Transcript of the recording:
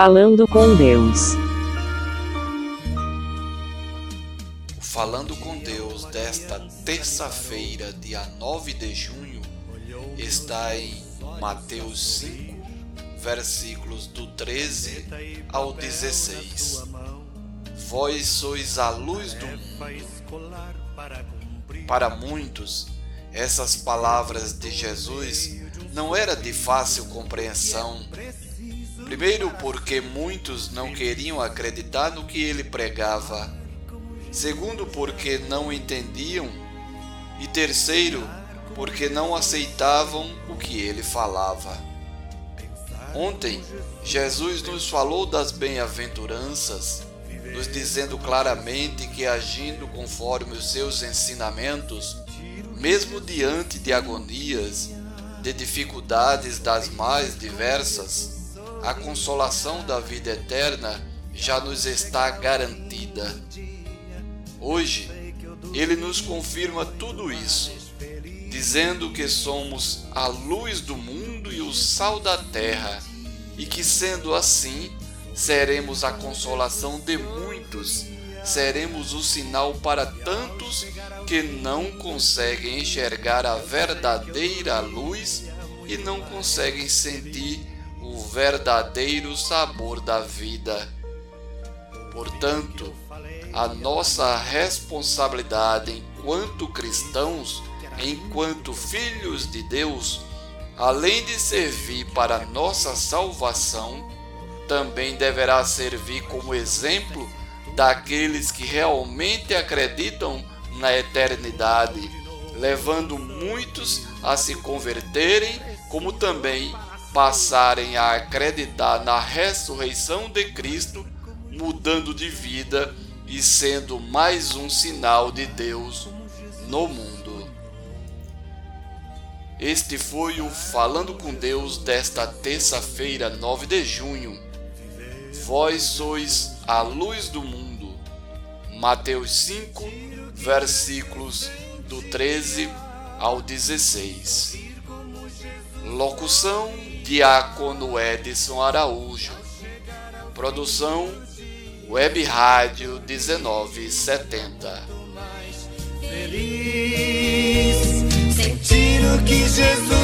Falando com Deus. Falando com Deus desta terça-feira, dia 9 de junho, está em Mateus 5, versículos do 13 ao 16. Vós sois a luz do mundo. Para muitos, essas palavras de Jesus não era de fácil compreensão Primeiro, porque muitos não queriam acreditar no que ele pregava. Segundo, porque não entendiam. E terceiro, porque não aceitavam o que ele falava. Ontem, Jesus nos falou das bem-aventuranças, nos dizendo claramente que agindo conforme os seus ensinamentos, mesmo diante de agonias, de dificuldades das mais diversas, a consolação da vida eterna já nos está garantida. Hoje, ele nos confirma tudo isso, dizendo que somos a luz do mundo e o sal da terra, e que sendo assim, seremos a consolação de muitos, seremos o sinal para tantos que não conseguem enxergar a verdadeira luz e não conseguem sentir o verdadeiro sabor da vida. Portanto, a nossa responsabilidade enquanto cristãos, enquanto filhos de Deus, além de servir para nossa salvação, também deverá servir como exemplo daqueles que realmente acreditam na eternidade, levando muitos a se converterem, como também passarem a acreditar na ressurreição de Cristo, mudando de vida e sendo mais um sinal de Deus no mundo. Este foi o Falando com Deus desta terça-feira, 9 de junho. Vós sois a luz do mundo. Mateus 5, versículos do 13 ao 16. Locução Diácono Edson Araújo. Produção Web Rádio 1970. Feliz, sentindo que Jesus